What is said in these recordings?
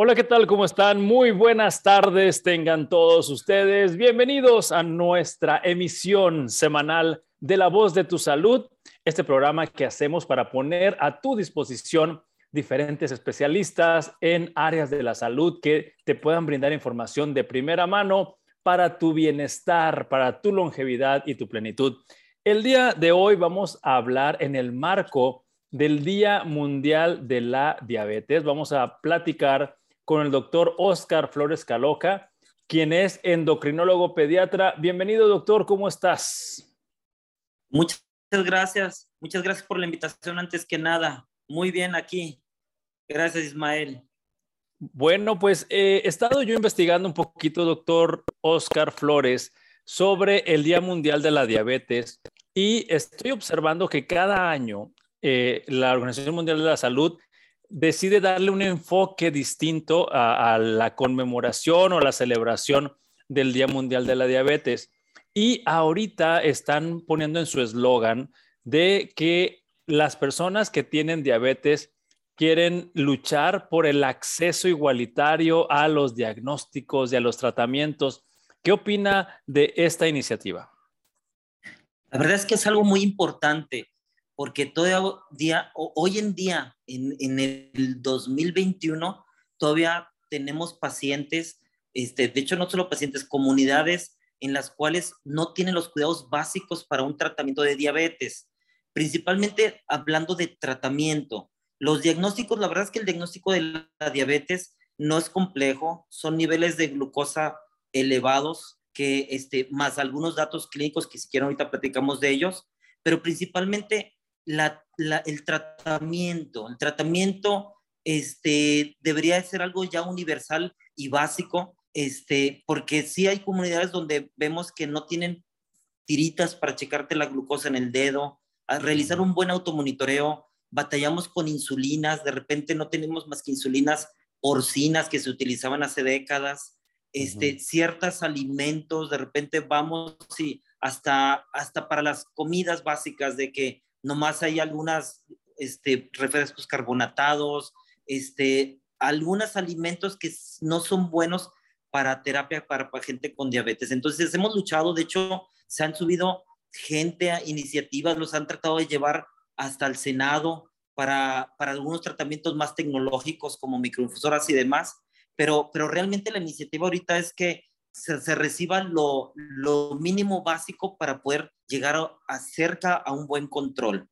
Hola, ¿qué tal? ¿Cómo están? Muy buenas tardes tengan todos ustedes. Bienvenidos a nuestra emisión semanal de La Voz de tu Salud, este programa que hacemos para poner a tu disposición diferentes especialistas en áreas de la salud que te puedan brindar información de primera mano para tu bienestar, para tu longevidad y tu plenitud. El día de hoy vamos a hablar en el marco del Día Mundial de la Diabetes. Vamos a platicar con el doctor Oscar Flores Caloca, quien es endocrinólogo pediatra. Bienvenido, doctor, ¿cómo estás? Muchas gracias, muchas gracias por la invitación antes que nada. Muy bien aquí. Gracias, Ismael. Bueno, pues eh, he estado yo investigando un poquito, doctor Oscar Flores, sobre el Día Mundial de la Diabetes y estoy observando que cada año eh, la Organización Mundial de la Salud decide darle un enfoque distinto a, la conmemoración o la celebración del Día Mundial de la Diabetes. Y ahorita están poniendo en su eslogan de que las personas que tienen diabetes quieren luchar por el acceso igualitario a los diagnósticos y a los tratamientos. ¿Qué opina de esta iniciativa? La verdad es que es algo muy importante porque todavía, hoy en día, en, el 2021, todavía tenemos pacientes, este, de hecho no solo pacientes, comunidades en las cuales no tienen los cuidados básicos para un tratamiento de diabetes, principalmente hablando de tratamiento. Los diagnósticos, la verdad es que el diagnóstico de la diabetes no es complejo, son niveles de glucosa elevados, que este, más algunos datos clínicos que si quieren ahorita platicamos de ellos, pero principalmente el tratamiento. El tratamiento este, debería ser algo ya universal y básico, este, porque sí hay comunidades donde vemos que no tienen tiritas para checarte la glucosa en el dedo, a realizar un buen automonitoreo, batallamos con insulinas, de repente no tenemos más que insulinas porcinas que se utilizaban hace décadas, este, ciertos alimentos, de repente vamos y hasta, hasta para las comidas básicas de que nomás hay algunas este, refrescos carbonatados, este, algunos alimentos que no son buenos para terapia para, gente con diabetes. Entonces hemos luchado, de hecho, se han subido gente a iniciativas, los han tratado de llevar hasta el Senado para, para algunos tratamientos más tecnológicos como microinfusoras y demás, pero, pero realmente la iniciativa ahorita es que se, reciba lo, mínimo básico para poder llegar a, a un buen control.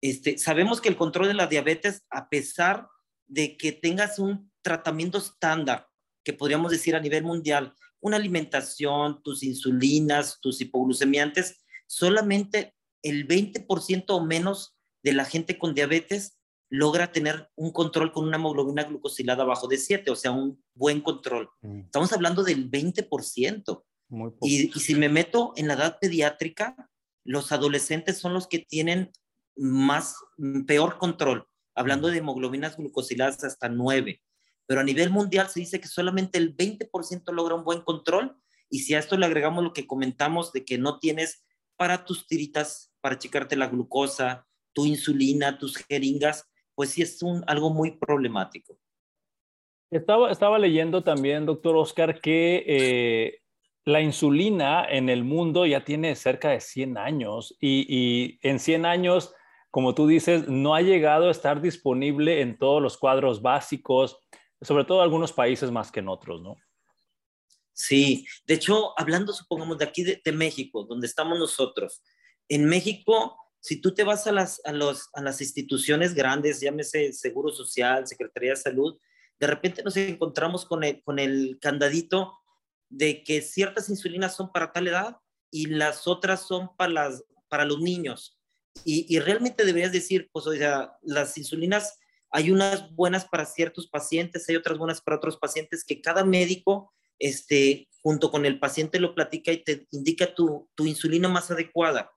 Este, sabemos que el control de la diabetes, a pesar de que tengas un tratamiento estándar, que podríamos decir a nivel mundial, una alimentación, tus insulinas, tus hipoglucemiantes, solamente el 20% o menos de la gente con diabetes logra tener un control con una hemoglobina glucosilada bajo de 7, o sea, un buen control. Mm. Estamos hablando del 20%. y, y si me meto en la edad pediátrica, los adolescentes son los que tienen más, mm, peor control, hablando de hemoglobinas glucosiladas hasta 9. Pero a nivel mundial se dice que solamente el 20% logra un buen control. Y si a esto le agregamos lo que comentamos de que no tienes para tus tiritas, para checarte la glucosa, tu insulina, tus jeringas, pues sí es un, algo muy problemático. Estaba, estaba leyendo también, doctor Oscar, que eh, la insulina en el mundo ya tiene cerca de 100 años y, y, en 100 años, como tú dices, no ha llegado a estar disponible en todos los cuadros básicos, sobre todo en algunos países más que en otros, ¿no? Sí, de hecho, hablando, supongamos, de aquí de, de México, donde estamos nosotros, en México si tú te vas a las, a, los, a las instituciones grandes, llámese Seguro Social, Secretaría de Salud, de repente nos encontramos con el, con el candadito de que ciertas insulinas son para tal edad y las otras son para, las, para los niños. Y, y realmente deberías decir, pues, o sea, las insulinas, hay unas buenas para ciertos pacientes, hay otras buenas para otros pacientes, que cada médico, este, junto con el paciente lo platica y te indica tu, tu insulina más adecuada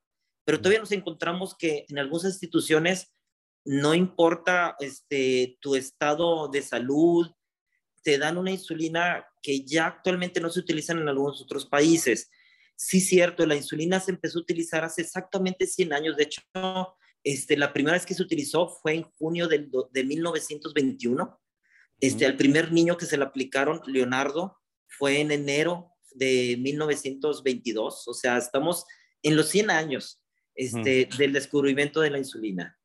pero todavía nos encontramos que en algunas instituciones no importa este, tu estado de salud, te dan una insulina que ya actualmente no se utiliza en algunos otros países. Sí, cierto, la insulina se empezó a utilizar hace exactamente 100 años. De hecho, este, la primera vez que se utilizó fue en junio del, de 1921, Este, al primer niño que se le aplicaron, Leonardo, fue en enero de 1922, o sea, estamos en los 100 años este, del descubrimiento de la insulina.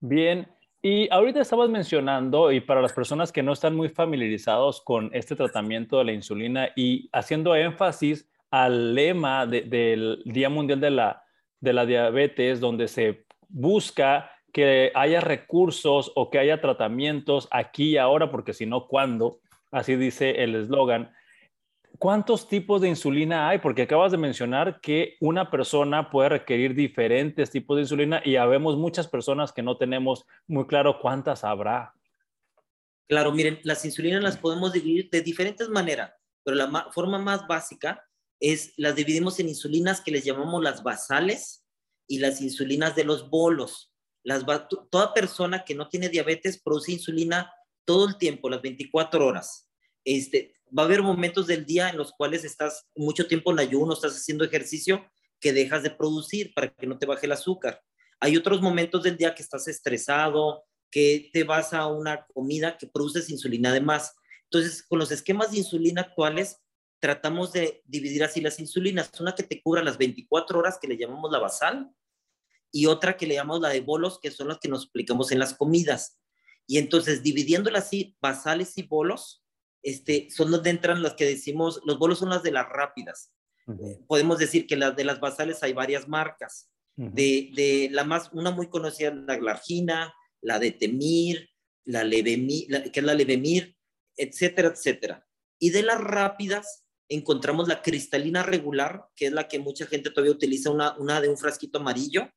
Bien, y ahorita estabas mencionando, y para las personas que no están muy familiarizados con este tratamiento de la insulina y haciendo énfasis al lema del Día Mundial de la, de la Diabetes, donde se busca que haya recursos o que haya tratamientos aquí y ahora, porque si no, ¿cuándo? Así dice el eslogan. ¿Cuántos tipos de insulina hay? Porque acabas de mencionar que una persona puede requerir diferentes tipos de insulina y habemos muchas personas que no tenemos muy claro cuántas habrá. Claro, miren, las insulinas las podemos dividir de diferentes maneras, pero la forma más básica es las dividimos en insulinas que les llamamos las basales y las insulinas de los bolos toda persona que no tiene diabetes produce insulina todo el tiempo, las 24 horas. Este, va a haber momentos del día en los cuales estás mucho tiempo en ayuno, estás haciendo ejercicio, que dejas de producir para que no te baje el azúcar. Hay otros momentos del día que estás estresado, que te vas a una comida que produces insulina además. Entonces, con los esquemas de insulina actuales, tratamos de dividir así las insulinas. Una que te cubra las 24 horas, que le llamamos la basal, y otra que le llamamos la de bolos, que son las que nos explicamos en las comidas. Y entonces, dividiéndolas así, basales y bolos, este, son donde entran las que decimos, los bolos son las de las rápidas. Podemos decir que las de las basales hay varias marcas. de, de, la más, una muy conocida, la Glargina, la de Temir, la Levemir, que es la Levemir, etcétera, etcétera. Y de las rápidas encontramos la cristalina regular, que es la que mucha gente todavía utiliza, una, una de un frasquito amarillo,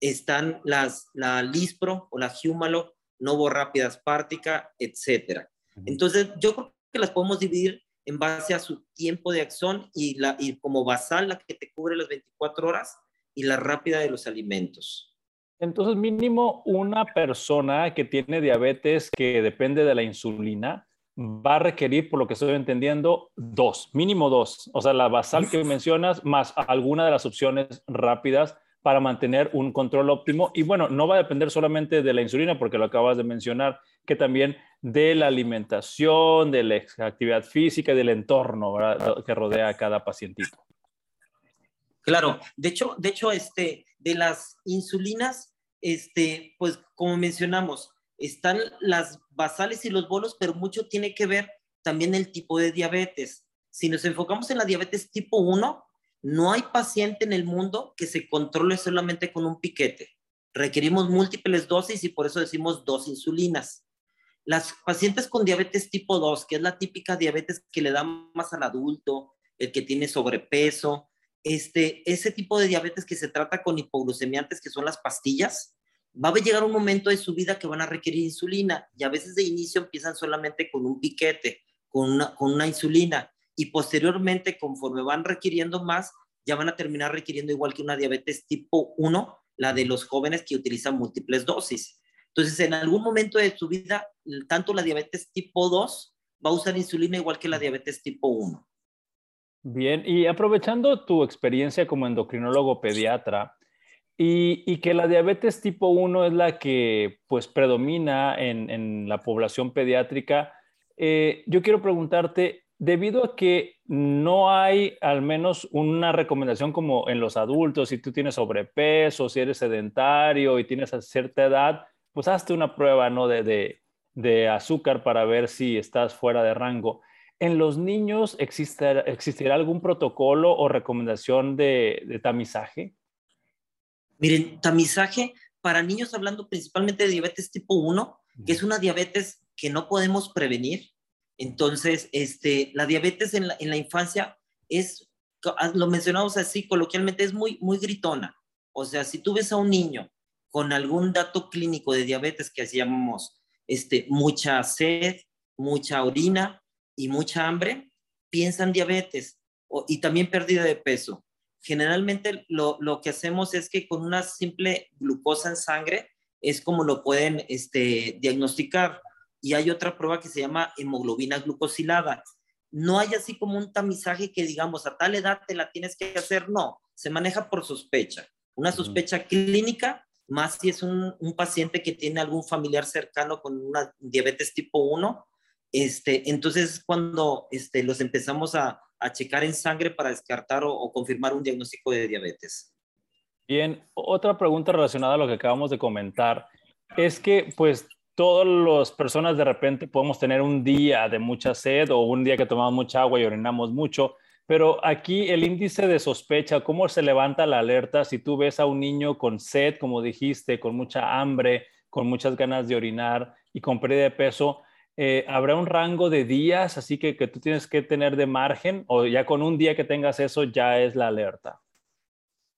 están las, la Lispro o la Humalo, Novo Rápida Aspartica, etcétera. Entonces, yo creo que las podemos dividir en base a su tiempo de acción y, la, y como basal la que te cubre las 24 horas y la rápida de los alimentos. Entonces, mínimo una persona que tiene diabetes que depende de la insulina va a requerir, por lo que estoy entendiendo, dos, mínimo dos. O sea, la basal que mencionas más alguna de las opciones rápidas para mantener un control óptimo. Y bueno, no va a depender solamente de la insulina, porque lo acabas de mencionar, que también de la alimentación, de la actividad física, del entorno que rodea a cada pacientito. Claro, de hecho, de hecho, este, de las insulinas, este, pues como mencionamos, están las basales y los bolos, pero mucho tiene que ver también el tipo de diabetes. Si nos enfocamos en la diabetes tipo 1, no hay paciente en el mundo que se controle solamente con un piquete. Requerimos múltiples dosis y por eso decimos dos insulinas. Las pacientes con diabetes tipo 2, que es la típica diabetes que le da más al adulto, el que tiene sobrepeso, este, ese tipo de diabetes que se trata con hipoglucemiantes, que son las pastillas, va a llegar un momento de su vida que van a requerir insulina y a veces de inicio empiezan solamente con un piquete, con una, con una insulina y posteriormente, conforme van requiriendo más, ya van a terminar requiriendo igual que una diabetes tipo 1, la de los jóvenes que utilizan múltiples dosis. Entonces, en algún momento de su vida, tanto la diabetes tipo 2 va a usar insulina igual que la diabetes tipo 1. Bien, y aprovechando tu experiencia como endocrinólogo pediatra, y, que la diabetes tipo 1 es la que pues predomina en, la población pediátrica, eh, yo quiero preguntarte, debido a que no hay al menos una recomendación como en los adultos, si tú tienes sobrepeso, si eres sedentario y tienes a cierta edad, pues hazte una prueba ¿no? de, azúcar para ver si estás fuera de rango. ¿En los niños existirá algún protocolo o recomendación de, de tamizaje? Miren, tamizaje para niños, hablando principalmente de diabetes tipo 1, que es una diabetes que no podemos prevenir, entonces, este, la diabetes en la, infancia es, lo mencionamos así coloquialmente, es muy, muy gritona. O sea, si tú ves a un niño con algún dato clínico de diabetes que llamamos este, mucha sed, mucha orina y mucha hambre, piensan diabetes y también pérdida de peso. Generalmente lo, lo, que hacemos es que con una simple glucosa en sangre es como lo pueden este, diagnosticar y hay otra prueba que se llama hemoglobina glucosilada. No hay así como un tamizaje que digamos a tal edad te la tienes que hacer, no, se maneja por sospecha. Una sospecha clínica más si es un, paciente que tiene algún familiar cercano con una diabetes tipo 1, este, entonces cuando este, los empezamos a, checar en sangre para descartar o, confirmar un diagnóstico de diabetes. Bien, otra pregunta relacionada a lo que acabamos de comentar es que pues todas las personas de repente podemos tener un día de mucha sed o un día que tomamos mucha agua y orinamos mucho, pero aquí el índice de sospecha, ¿cómo se levanta la alerta si tú ves a un niño con sed, como dijiste, con mucha hambre, con muchas ganas de orinar y con pérdida de peso? Eh, ¿Habrá un rango de días así que, que tú tienes que tener de margen o ya con un día que tengas eso ya es la alerta?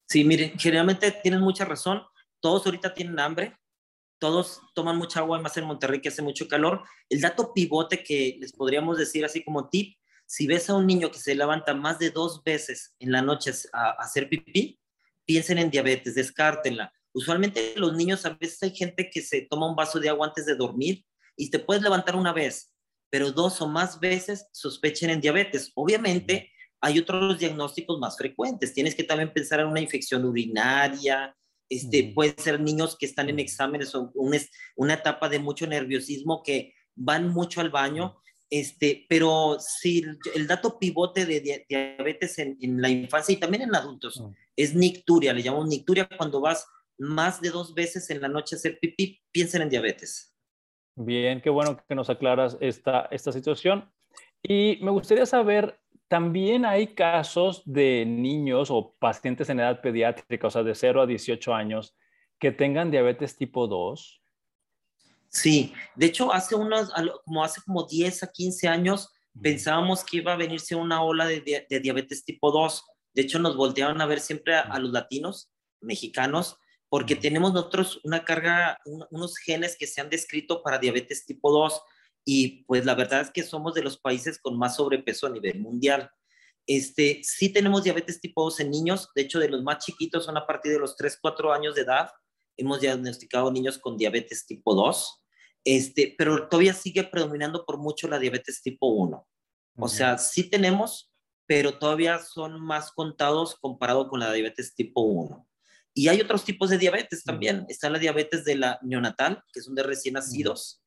Sí, miren, generalmente tienen mucha razón. Todos ahorita tienen hambre, todos toman mucha agua, más en Monterrey que hace mucho calor. El dato pivote que les podríamos decir así como tip si ves a un niño que se levanta más de dos veces en la noche a, hacer pipí, piensen en diabetes, descártenla. Usualmente los niños, a veces hay gente que se toma un vaso de agua antes de dormir y te puedes levantar una vez, pero dos o más veces sospechen en diabetes. Obviamente hay otros diagnósticos más frecuentes. Tienes que también pensar en una infección urinaria, este, pueden ser niños que están en exámenes o una etapa de mucho nerviosismo que van mucho al baño este, pero si el, dato pivote de diabetes en, la infancia y también en adultos mm. es nicturia, le llamamos nicturia cuando vas más de dos veces en la noche a hacer pipí, piensen en diabetes. Bien, qué bueno que nos aclaras esta, esta situación. Y me gustaría saber, también hay casos de niños o pacientes en edad pediátrica, o sea, de 0 a 18 años, que tengan diabetes tipo 2. Sí, de hecho, hace unos, como hace como 10 a 15 años, pensábamos que iba a venirse una ola de, diabetes tipo 2. De hecho, nos volteaban a ver siempre a, los latinos, mexicanos, porque tenemos nosotros una carga, unos genes que se han descrito para diabetes tipo 2 y pues la verdad es que somos de los países con más sobrepeso a nivel mundial. Este, sí tenemos diabetes tipo 2 en niños, de hecho de los más chiquitos son a partir de los 3, 4 años de edad, hemos diagnosticado niños con diabetes tipo 2 este, pero todavía sigue predominando por mucho la diabetes tipo 1. O sea, sí tenemos, pero todavía son más contados comparado con la diabetes tipo 1. Y hay otros tipos de diabetes también. Está la diabetes de la neonatal, que son de recién nacidos.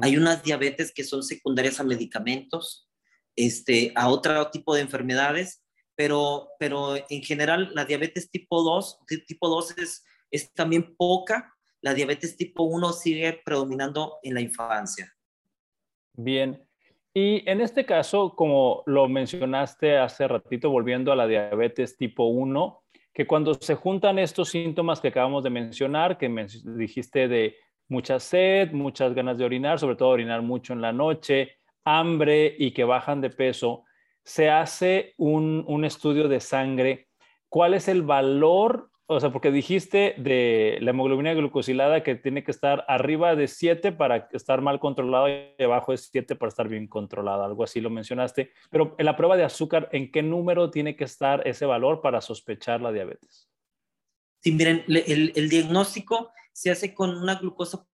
Hay unas diabetes que son secundarias a medicamentos, este, a otro tipo de enfermedades, pero, pero en general la diabetes tipo 2, tipo 2 es, es también poca la diabetes tipo 1 sigue predominando en la infancia. Bien. Y en este caso, como lo mencionaste hace ratito, volviendo a la diabetes tipo 1, que cuando se juntan estos síntomas que acabamos de mencionar, que dijiste de mucha sed, muchas ganas de orinar, sobre todo orinar mucho en la noche, hambre y que bajan de peso, se hace un, un estudio de sangre. ¿Cuál es el valor o sea, porque dijiste de la hemoglobina glucosilada que tiene que estar arriba de 7 para estar mal controlado y abajo de 7 para estar bien controlada, algo así lo mencionaste. Pero en la prueba de azúcar, ¿en qué número tiene que estar ese valor para sospechar la diabetes? Sí, miren, el, diagnóstico se hace con una glucosa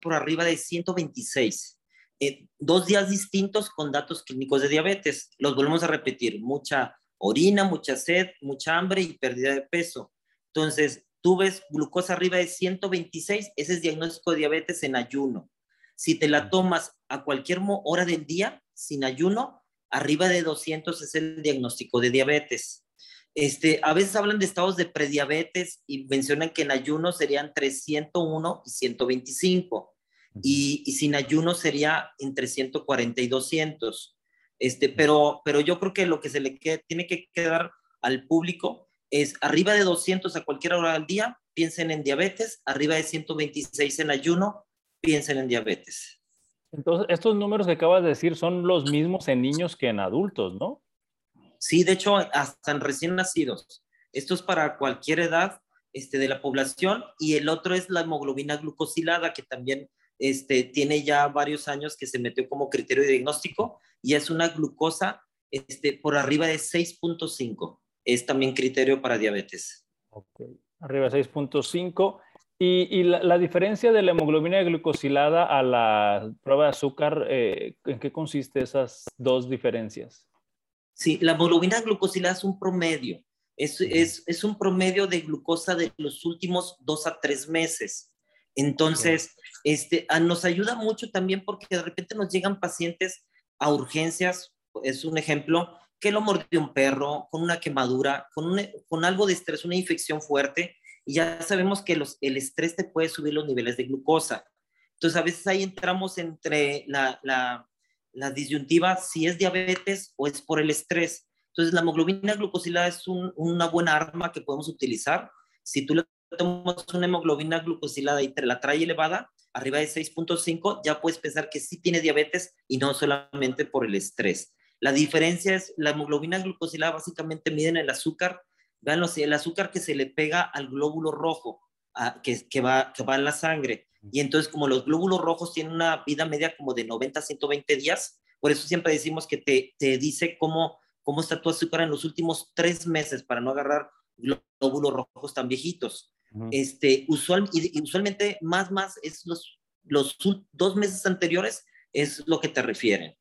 por arriba de 126. Eh, dos días distintos con datos clínicos de diabetes. Los volvemos a repetir, mucha orina, mucha sed, mucha hambre y pérdida de peso entonces, tú ves glucosa arriba de 126, ese es diagnóstico de diabetes en ayuno. Si te la tomas a cualquier hora del día, sin ayuno, arriba de 200 es el diagnóstico de diabetes. Este, a veces hablan de estados de prediabetes y mencionan que en ayuno serían entre 101 y 125 y, y sin ayuno sería entre 140 y 200. Este, pero, pero yo creo que lo que se le tiene que quedar al público es arriba de 200 a cualquier hora del día, piensen en diabetes, arriba de 126 en ayuno, piensen en diabetes. Entonces, estos números que acabas de decir son los mismos en niños que en adultos, ¿no? Sí, de hecho, hasta en recién nacidos. Esto es para cualquier edad este, de la población y el otro es la hemoglobina glucosilada, que también este, tiene ya varios años que se metió como criterio de diagnóstico y es una glucosa este, por arriba de 6.5 es también criterio para diabetes. Okay. Arriba 6.5. Y, y la, diferencia de la hemoglobina glucosilada a la prueba de azúcar, eh, ¿en qué consiste esas dos diferencias? Sí, la hemoglobina glucosilada es un promedio. Es, es, es, un promedio de glucosa de los últimos dos a tres meses. Entonces, este, nos ayuda mucho también porque de repente nos llegan pacientes a urgencias, es un ejemplo, que lo mordió un perro, con una quemadura, con, con algo de estrés, una infección fuerte, y ya sabemos que el estrés te puede subir los niveles de glucosa. Entonces, a veces ahí entramos entre la, la, la disyuntiva si es diabetes o es por el estrés. Entonces, la hemoglobina glucosilada es una buena arma que podemos utilizar. Si tú le tomas una hemoglobina glucosilada y te la trae elevada, arriba de 6.5, ya puedes pensar que sí tiene diabetes y no solamente por el estrés. La diferencia es, la hemoglobina glucosilada básicamente miden el azúcar, vean el azúcar que se le pega al glóbulo rojo, que, que, va, que va en la sangre. Y entonces, como los glóbulos rojos tienen una vida media como de 90 a 120 días, por eso siempre decimos que te, te dice cómo, cómo está tu azúcar en los últimos tres meses para no agarrar glóbulos rojos tan viejitos. este, usual, y, usualmente más, más es los, los dos meses anteriores es lo que te refieren.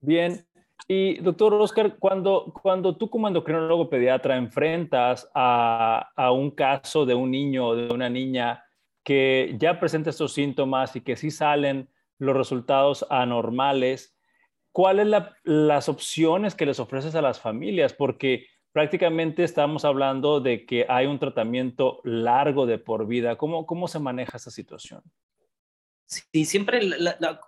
Bien. Y doctor Oscar, cuando, cuando tú como endocrinólogo pediatra enfrentas a, a un caso de un niño o de una niña que ya presenta estos síntomas y que sí salen los resultados anormales, ¿cuáles son las opciones que les ofreces a las familias? Porque prácticamente estamos hablando de que hay un tratamiento largo de por vida. ¿Cómo, cómo se maneja esa situación? Sí, siempre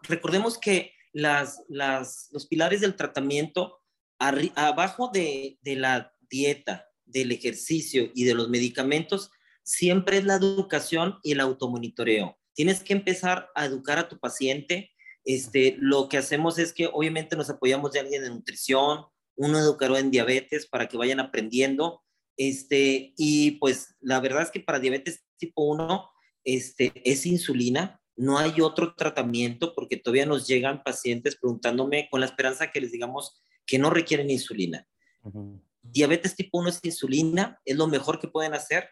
recordemos que las, los pilares del tratamiento, abajo de, de la dieta, del ejercicio y de los medicamentos, siempre es la educación y el automonitoreo. Tienes que empezar a educar a tu paciente. Este, lo que hacemos es que obviamente nos apoyamos de alguien de nutrición, uno educará en diabetes para que vayan aprendiendo. Este, y pues la verdad es que para diabetes tipo 1 este, es insulina, no hay otro tratamiento porque todavía nos llegan pacientes preguntándome con la esperanza que les digamos que no requieren insulina. Diabetes tipo 1 es insulina, es lo mejor que pueden hacer.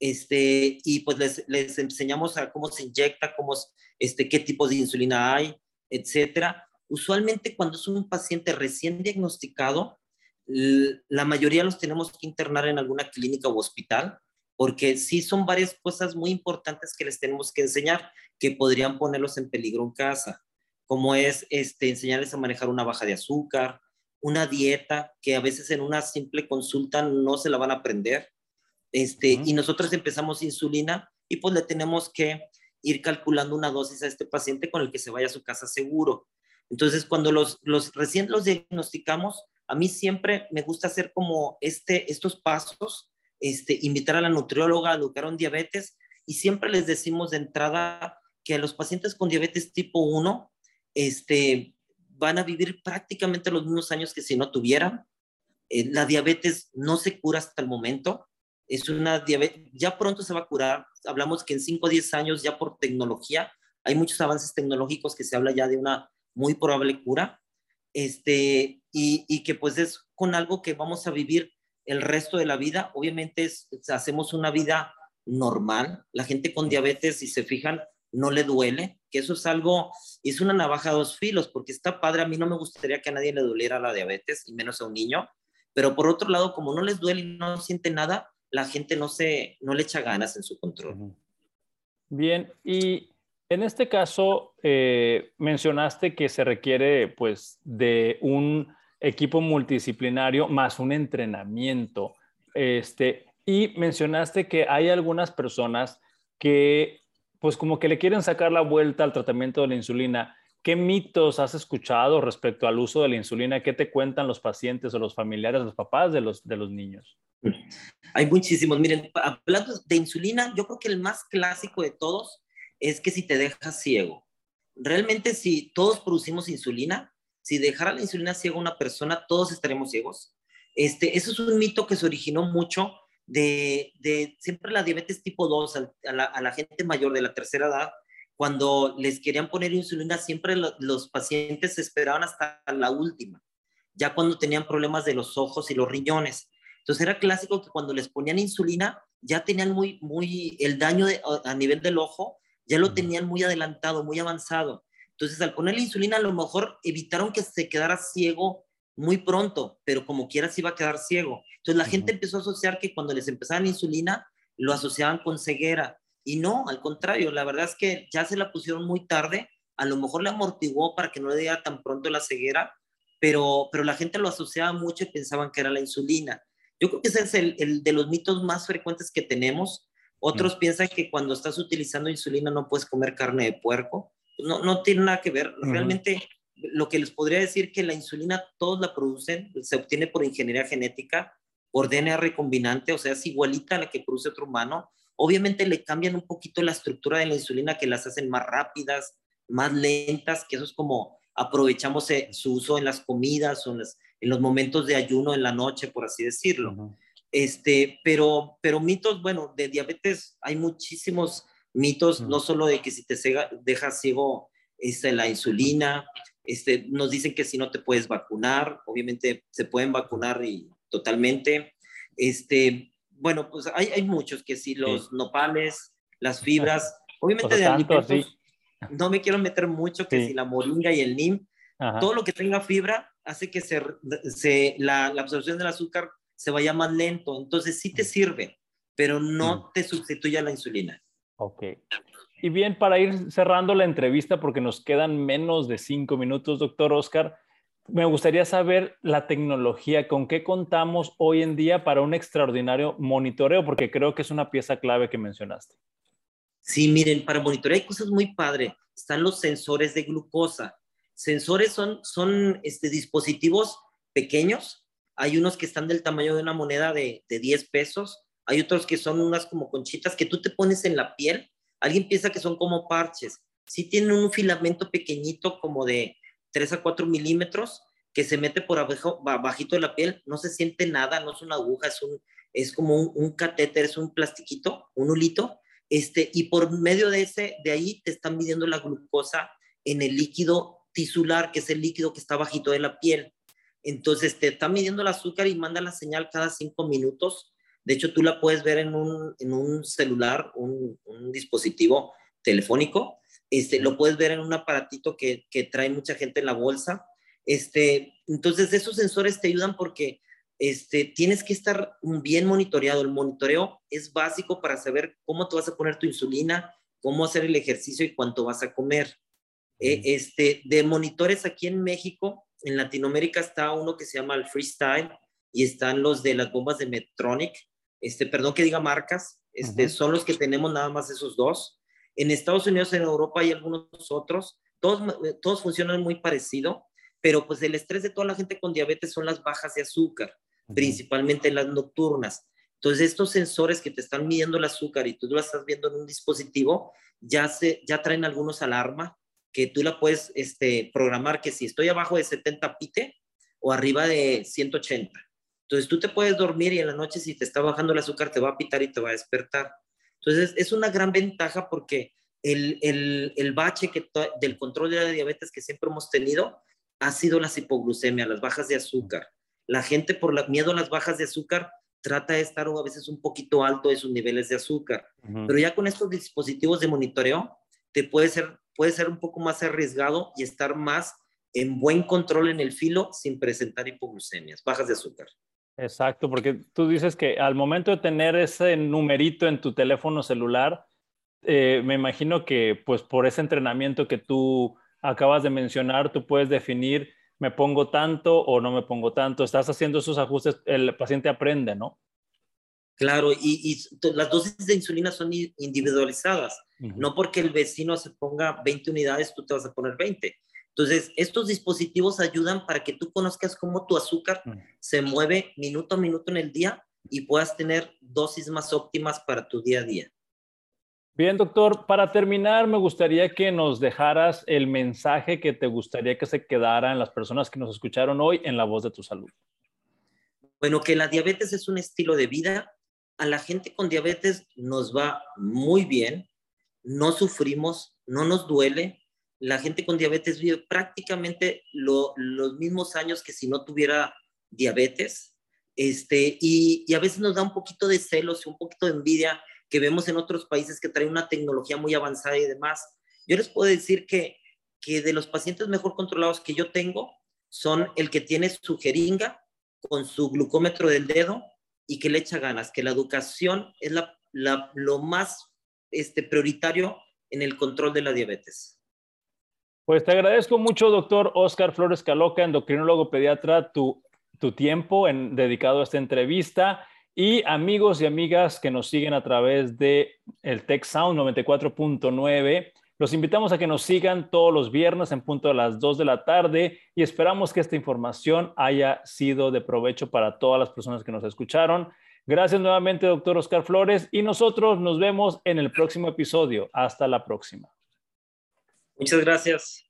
Este, y pues les, les enseñamos a cómo se inyecta, cómo, este, qué tipo de insulina hay, etcétera. Usualmente cuando es un paciente recién diagnosticado, la mayoría los tenemos que internar en alguna clínica o hospital porque sí son varias cosas muy importantes que les tenemos que enseñar que podrían ponerlos en peligro en casa, como es este, enseñarles a manejar una baja de azúcar, una dieta que a veces en una simple consulta no se la van a aprender. Este, Y nosotros empezamos insulina y pues le tenemos que ir calculando una dosis a este paciente con el que se vaya a su casa seguro. Entonces, cuando los, los recién los diagnosticamos, a mí siempre me gusta hacer como este, estos pasos este, invitar a la nutrióloga a educar un diabetes y siempre les decimos de entrada que a los pacientes con diabetes tipo 1 este, van a vivir prácticamente los mismos años que si no tuvieran. Eh, la diabetes no se cura hasta el momento. Es una diabetes, ya pronto se va a curar. Hablamos que en 5 o 10 años ya por tecnología, hay muchos avances tecnológicos que se habla ya de una muy probable cura. Este, y, y que pues es con algo que vamos a vivir el resto de la vida. Obviamente hacemos una vida normal. La gente con diabetes, si se fijan, no le duele, que eso es algo, es una navaja a dos filos, porque está padre, a mí no me gustaría que a nadie le doliera la diabetes, y menos a un niño, pero por otro lado, como no les duele y no siente nada, la gente no, se, no le echa ganas en su control. Bien, y en este caso, eh, mencionaste que se requiere pues de un equipo multidisciplinario más un entrenamiento. Este, y mencionaste que hay algunas personas que pues como que le quieren sacar la vuelta al tratamiento de la insulina. ¿Qué mitos has escuchado respecto al uso de la insulina? ¿Qué te cuentan los pacientes o los familiares, los papás de los, de los niños? Hay muchísimos. Miren, hablando de insulina, yo creo que el más clásico de todos es que si te dejas ciego. Realmente si todos producimos insulina, si dejara la insulina ciega a una persona, todos estaremos ciegos. Este, eso es un mito que se originó mucho de, de siempre la diabetes tipo 2 a, la, gente mayor de la tercera edad, cuando les querían poner insulina, siempre los pacientes esperaban hasta la última, ya cuando tenían problemas de los ojos y los riñones. Entonces era clásico que cuando les ponían insulina, ya tenían muy, muy, el daño a nivel del ojo, ya lo tenían muy adelantado, muy avanzado. Entonces, al poner la insulina, a lo mejor evitaron que se quedara ciego muy pronto, pero como quiera se iba a quedar ciego. Entonces la gente empezó a asociar que cuando les empezaban insulina, lo asociaban con ceguera. Y no, al contrario, la verdad es que ya se la pusieron muy tarde, a lo mejor le amortiguó para que no le diera tan pronto la ceguera, pero, pero la gente lo asociaba mucho y pensaban que era la insulina. Yo creo que ese es el, de los mitos más frecuentes que tenemos. Otros piensan que cuando estás utilizando insulina no puedes comer carne de puerco. No, no tiene nada que ver. Realmente lo que les podría decir que la insulina todos la producen, se obtiene por ingeniería genética, por DNA recombinante, o sea, es igualita a la que produce otro humano. Obviamente le cambian un poquito la estructura de la insulina que las hacen más rápidas, más lentas, que eso es como aprovechamos eh, su uso en las comidas o en, los momentos de ayuno en la noche, por así decirlo. este, pero, pero mitos, bueno, de diabetes hay muchísimos mitos, no solo de que si te dejas ciego es este, la insulina, este, nos dicen que si no te puedes vacunar, obviamente se pueden vacunar y totalmente. Este, bueno, pues hay, hay muchos que si los nopales, las fibras, obviamente de alimentos, no me quiero meter mucho que si la moringa y el nim, todo lo que tenga fibra hace que se, se la, la, absorción del azúcar se vaya más lento, entonces sí te sirve, pero no te sustituye a la insulina. Ok. Y bien, para ir cerrando la entrevista, porque nos quedan menos de cinco minutos, doctor Oscar, me gustaría saber la tecnología, con qué contamos hoy en día para un extraordinario monitoreo, porque creo que es una pieza clave que mencionaste. Sí, miren, para monitorear hay cosas muy padres. Están los sensores de glucosa. Sensores son, son este, dispositivos pequeños. Hay unos que están del tamaño de una moneda de, de 10 pesos. Hay otros que son unas como conchitas que tú te pones en la piel Alguien piensa que son como parches. Sí tienen un filamento pequeñito como de 3 a 4 milímetros que se mete por abajo, bajito de la piel. No se siente nada, no es una aguja, es, un, es como un, catéter, es un plastiquito, un hulito. Este, y por medio de ese, de ahí te están midiendo la glucosa en el líquido tisular, que es el líquido que está bajito de la piel. Entonces te está midiendo el azúcar y manda la señal cada cinco minutos de hecho, tú la puedes ver en un, en un celular, un, un, dispositivo telefónico. Este, lo puedes ver en un aparatito que, que, trae mucha gente en la bolsa. Este, entonces, esos sensores te ayudan porque este, tienes que estar bien monitoreado. El monitoreo es básico para saber cómo te vas a poner tu insulina, cómo hacer el ejercicio y cuánto vas a comer. Eh, este, de monitores aquí en México, en Latinoamérica está uno que se llama el Freestyle y están los de las bombas de Medtronic este, perdón que diga marcas, este, son los que tenemos nada más esos dos. En Estados Unidos, en Europa hay algunos otros, todos, todos funcionan muy parecido, pero pues el estrés de toda la gente con diabetes son las bajas de azúcar, principalmente las nocturnas. Entonces, estos sensores que te están midiendo el azúcar y tú lo estás viendo en un dispositivo, ya, se, ya traen algunos alarma que tú la puedes este, programar que si estoy abajo de 70 pite o arriba de 180. Entonces tú te puedes dormir y en la noche si te está bajando el azúcar te va a pitar y te va a despertar. Entonces es una gran ventaja porque el, el, el bache que del control de la diabetes que siempre hemos tenido ha sido las hipoglucemia, las bajas de azúcar. La gente por la, miedo a las bajas de azúcar trata de estar a veces un poquito alto de sus niveles de azúcar. Pero ya con estos dispositivos de monitoreo te puede ser, puede ser un poco más arriesgado y estar más en buen control en el filo sin presentar hipoglucemias, bajas de azúcar. Exacto, porque tú dices que al momento de tener ese numerito en tu teléfono celular, eh, me imagino que pues por ese entrenamiento que tú acabas de mencionar, tú puedes definir, me pongo tanto o no me pongo tanto, estás haciendo esos ajustes, el paciente aprende, ¿no? Claro, y, las dosis de insulina son individualizadas, no porque el vecino se ponga 20 unidades, tú te vas a poner 20 entonces, estos dispositivos ayudan para que tú conozcas cómo tu azúcar mm. se mueve minuto a minuto en el día y puedas tener dosis más óptimas para tu día a día. Bien, doctor, para terminar, me gustaría que nos dejaras el mensaje que te gustaría que se quedara en las personas que nos escucharon hoy en La Voz de tu Salud. Bueno, que la diabetes es un estilo de vida. A la gente con diabetes nos va muy bien, no sufrimos, no nos duele, la gente con diabetes vive prácticamente los mismos años que si no tuviera diabetes. Este, y, a veces nos da un poquito de celos y un poquito de envidia que vemos en otros países que traen una tecnología muy avanzada y demás. Yo les puedo decir que, que de los pacientes mejor controlados que yo tengo son el que tiene su jeringa con su glucómetro del dedo y que le echa ganas, que la educación es lo más este, prioritario en el control de la diabetes. Pues te agradezco mucho, doctor Oscar Flores Caloca, endocrinólogo pediatra, tu, tu tiempo en, dedicado a esta entrevista. Y amigos y amigas que nos siguen a través de el Tech Sound 94.9, los invitamos a que nos sigan todos los viernes en punto a las 2 de la tarde y esperamos que esta información haya sido de provecho para todas las personas que nos escucharon. Gracias nuevamente, doctor Oscar Flores, y nosotros nos vemos en el próximo episodio. Hasta la próxima. Muchas gracias.